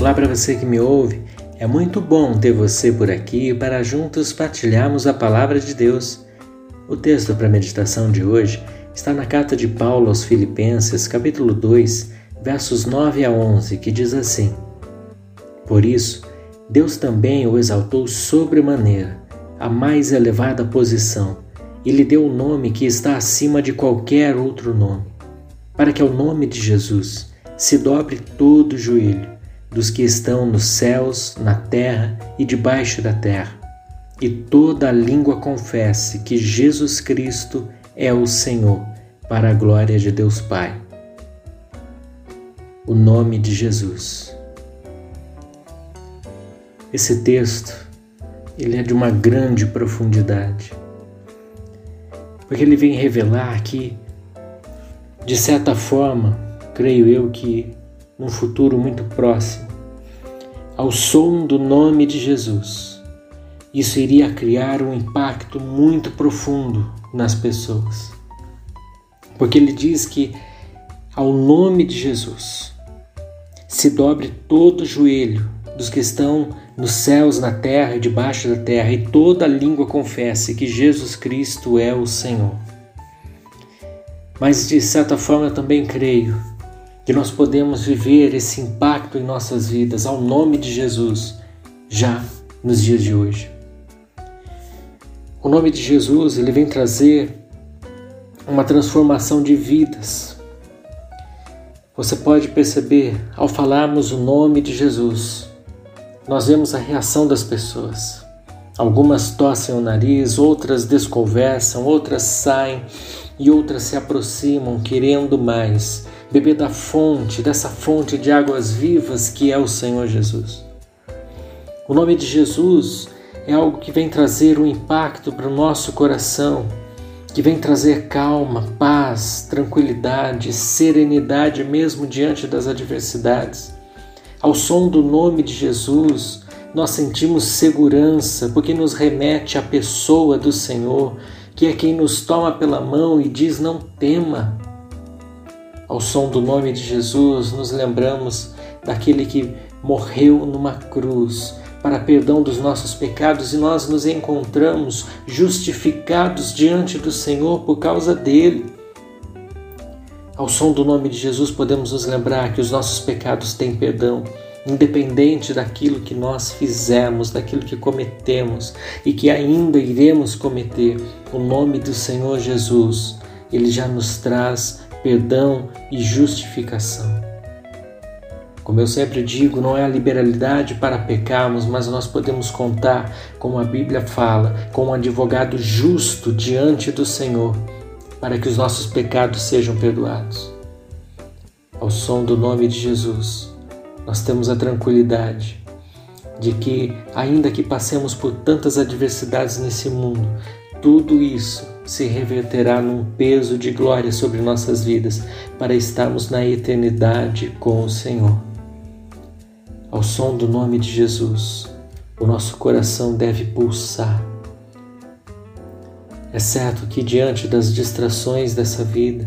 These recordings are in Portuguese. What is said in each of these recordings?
Olá para você que me ouve. É muito bom ter você por aqui para juntos partilharmos a palavra de Deus. O texto para a meditação de hoje está na carta de Paulo aos Filipenses, capítulo 2, versos 9 a 11, que diz assim: Por isso, Deus também o exaltou sobremaneira, a mais elevada posição, e lhe deu o nome que está acima de qualquer outro nome, para que ao nome de Jesus se dobre todo o joelho dos que estão nos céus, na terra e debaixo da terra, e toda a língua confesse que Jesus Cristo é o Senhor, para a glória de Deus Pai. O nome de Jesus. Esse texto, ele é de uma grande profundidade, porque ele vem revelar que, de certa forma, creio eu que num futuro muito próximo, ao som do nome de Jesus. Isso iria criar um impacto muito profundo nas pessoas. Porque ele diz que ao nome de Jesus se dobre todo o joelho dos que estão nos céus, na terra e debaixo da terra, e toda língua confesse que Jesus Cristo é o Senhor. Mas de certa forma eu também creio que nós podemos viver esse impacto em nossas vidas ao nome de Jesus já nos dias de hoje. O nome de Jesus, ele vem trazer uma transformação de vidas. Você pode perceber ao falarmos o nome de Jesus, nós vemos a reação das pessoas. Algumas tossem o nariz, outras desconversam, outras saem e outras se aproximam querendo mais beber da fonte, dessa fonte de águas vivas que é o Senhor Jesus. O nome de Jesus é algo que vem trazer um impacto para o nosso coração, que vem trazer calma, paz, tranquilidade, serenidade mesmo diante das adversidades. Ao som do nome de Jesus, nós sentimos segurança, porque nos remete à pessoa do Senhor, que é quem nos toma pela mão e diz: Não tema, ao som do nome de Jesus, nos lembramos daquele que morreu numa cruz para perdão dos nossos pecados e nós nos encontramos justificados diante do Senhor por causa dele. Ao som do nome de Jesus, podemos nos lembrar que os nossos pecados têm perdão, independente daquilo que nós fizemos, daquilo que cometemos e que ainda iremos cometer. O nome do Senhor Jesus, ele já nos traz perdão e justificação. Como eu sempre digo, não é a liberalidade para pecarmos, mas nós podemos contar, como a Bíblia fala, com um advogado justo diante do Senhor, para que os nossos pecados sejam perdoados. Ao som do nome de Jesus, nós temos a tranquilidade de que, ainda que passemos por tantas adversidades nesse mundo, tudo isso se reverterá num peso de glória sobre nossas vidas para estarmos na eternidade com o Senhor. Ao som do nome de Jesus, o nosso coração deve pulsar. É certo que diante das distrações dessa vida,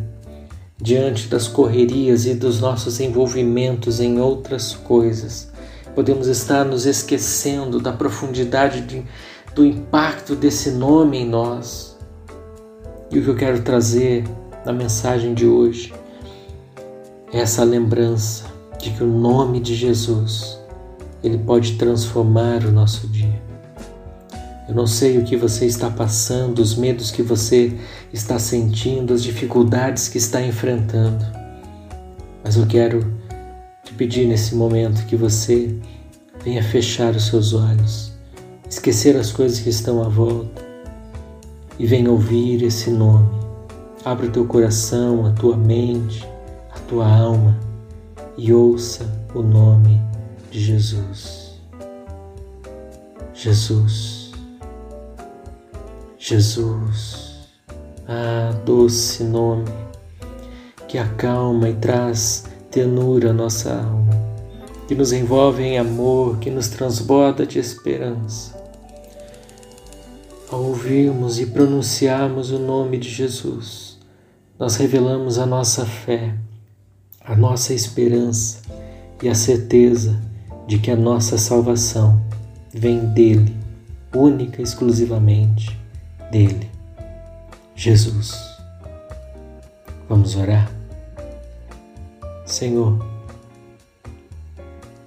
diante das correrias e dos nossos envolvimentos em outras coisas, podemos estar nos esquecendo da profundidade de, do impacto desse nome em nós. E o que eu quero trazer na mensagem de hoje é essa lembrança de que o nome de Jesus ele pode transformar o nosso dia. Eu não sei o que você está passando, os medos que você está sentindo, as dificuldades que está enfrentando, mas eu quero te pedir nesse momento que você venha fechar os seus olhos esquecer as coisas que estão à volta e venha ouvir esse nome. Abra o teu coração, a tua mente, a tua alma e ouça o nome de Jesus. Jesus. Jesus. Ah, doce nome que acalma e traz ternura à nossa alma, que nos envolve em amor, que nos transborda de esperança. ao ouvirmos e pronunciarmos o nome de Jesus, nós revelamos a nossa fé, a nossa esperança e a certeza de que a nossa salvação vem dele, única e exclusivamente dele, Jesus. Vamos orar? Senhor,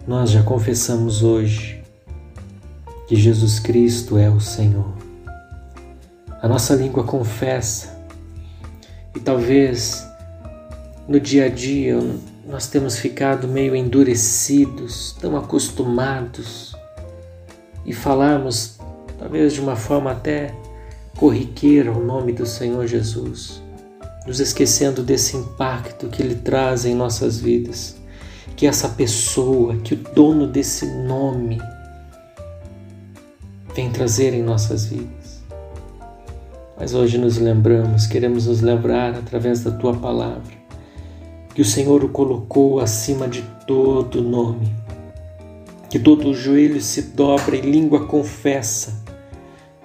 nós já confessamos hoje que Jesus Cristo é o Senhor. A nossa língua confessa e talvez no dia a dia nós temos ficado meio endurecidos, tão acostumados e falarmos talvez de uma forma até corriqueira o nome do Senhor Jesus nos esquecendo desse impacto que Ele traz em nossas vidas, que essa pessoa, que o dono desse nome vem trazer em nossas vidas. Mas hoje nos lembramos, queremos nos lembrar através da Tua palavra, que o Senhor o colocou acima de todo nome, que todo joelho se dobra e língua confessa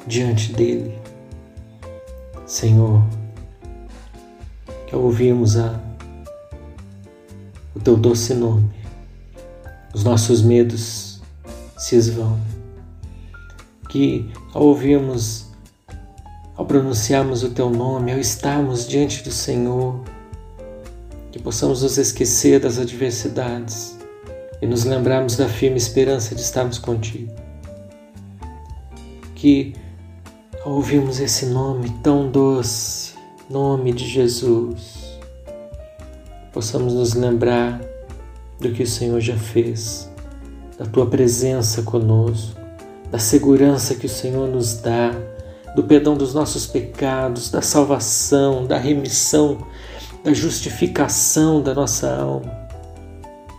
diante dele. Senhor, que ao ouvirmos a, o teu doce nome, os nossos medos se esvão. Que ao ouvirmos, ao pronunciarmos o teu nome, ao estarmos diante do Senhor, que possamos nos esquecer das adversidades e nos lembrarmos da firme esperança de estarmos contigo. Que ao ouvirmos esse nome tão doce, nome de Jesus, possamos nos lembrar do que o Senhor já fez, da tua presença conosco, da segurança que o Senhor nos dá, do perdão dos nossos pecados, da salvação, da remissão, da justificação da nossa alma.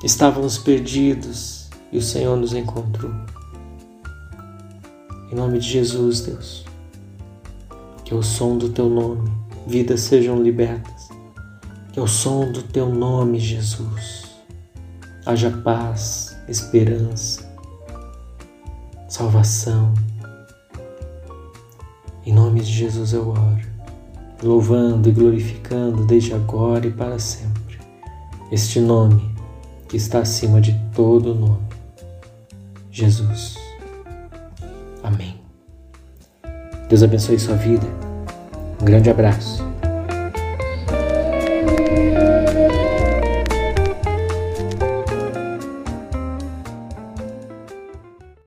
Estávamos perdidos e o Senhor nos encontrou. Em nome de Jesus, Deus, que é o som do teu nome vidas sejam libertas. Que ao som do teu nome, Jesus, haja paz, esperança, salvação. Em nome de Jesus eu oro, louvando e glorificando desde agora e para sempre este nome que está acima de todo nome, Jesus. Deus abençoe sua vida um grande abraço.